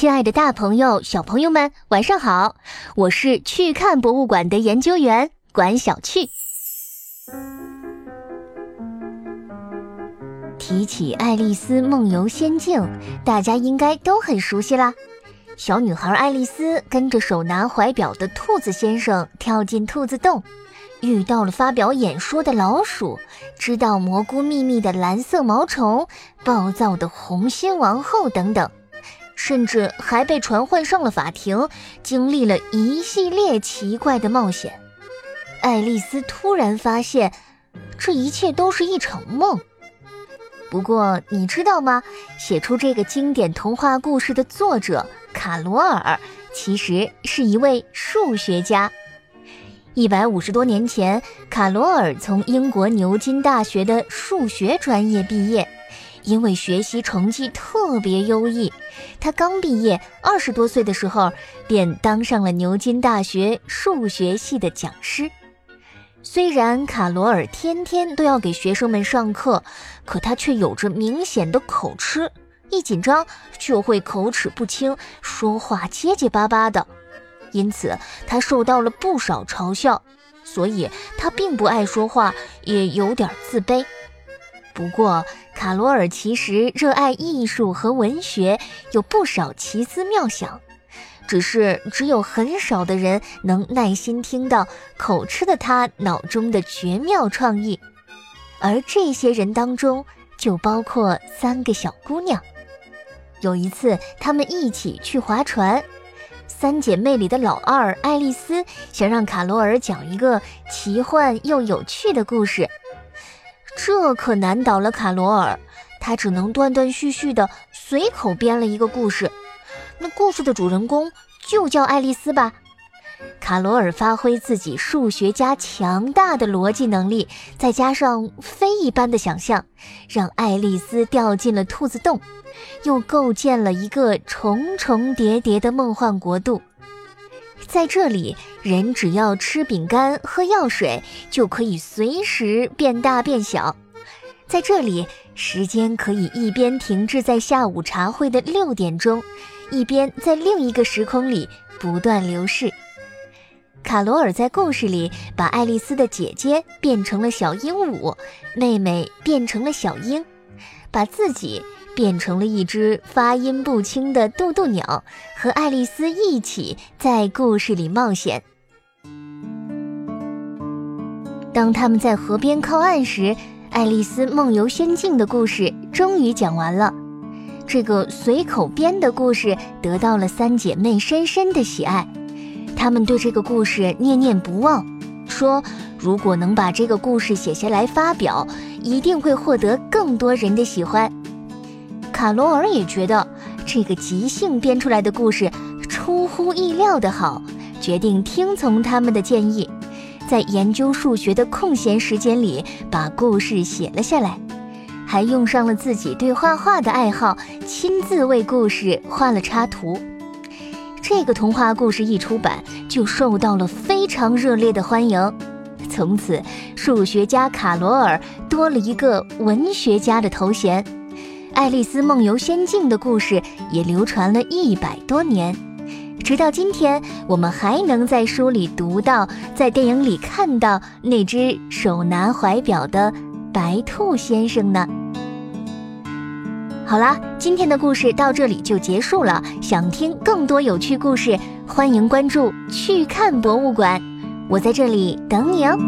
亲爱的，大朋友、小朋友们，晚上好！我是去看博物馆的研究员管小趣。提起《爱丽丝梦游仙境》，大家应该都很熟悉啦。小女孩爱丽丝跟着手拿怀表的兔子先生跳进兔子洞，遇到了发表演说的老鼠，知道蘑菇秘密的蓝色毛虫，暴躁的红心王后等等。甚至还被传唤上了法庭，经历了一系列奇怪的冒险。爱丽丝突然发现，这一切都是一场梦。不过，你知道吗？写出这个经典童话故事的作者卡罗尔，其实是一位数学家。一百五十多年前，卡罗尔从英国牛津大学的数学专业毕业。因为学习成绩特别优异，他刚毕业，二十多岁的时候便当上了牛津大学数学系的讲师。虽然卡罗尔天天都要给学生们上课，可他却有着明显的口吃，一紧张就会口齿不清，说话结结巴巴的。因此，他受到了不少嘲笑，所以他并不爱说话，也有点自卑。不过，卡罗尔其实热爱艺术和文学，有不少奇思妙想，只是只有很少的人能耐心听到口吃的他脑中的绝妙创意。而这些人当中，就包括三个小姑娘。有一次，她们一起去划船，三姐妹里的老二爱丽丝想让卡罗尔讲一个奇幻又有趣的故事。这可难倒了卡罗尔，他只能断断续续的随口编了一个故事。那故事的主人公就叫爱丽丝吧。卡罗尔发挥自己数学家强大的逻辑能力，再加上非一般的想象，让爱丽丝掉进了兔子洞，又构建了一个重重叠叠的梦幻国度。在这里，人只要吃饼干、喝药水，就可以随时变大变小。在这里，时间可以一边停滞在下午茶会的六点钟，一边在另一个时空里不断流逝。卡罗尔在故事里把爱丽丝的姐姐变成了小鹦鹉，妹妹变成了小鹰，把自己。变成了一只发音不清的渡渡鸟，和爱丽丝一起在故事里冒险。当他们在河边靠岸时，《爱丽丝梦游仙境》的故事终于讲完了。这个随口编的故事得到了三姐妹深深的喜爱，她们对这个故事念念不忘，说如果能把这个故事写下来发表，一定会获得更多人的喜欢。卡罗尔也觉得这个即兴编出来的故事出乎意料的好，决定听从他们的建议，在研究数学的空闲时间里把故事写了下来，还用上了自己对画画的爱好，亲自为故事画了插图。这个童话故事一出版就受到了非常热烈的欢迎，从此数学家卡罗尔多了一个文学家的头衔。《爱丽丝梦游仙境》的故事也流传了一百多年，直到今天，我们还能在书里读到，在电影里看到那只手拿怀表的白兔先生呢。好啦，今天的故事到这里就结束了。想听更多有趣故事，欢迎关注“去看博物馆”，我在这里等你哦。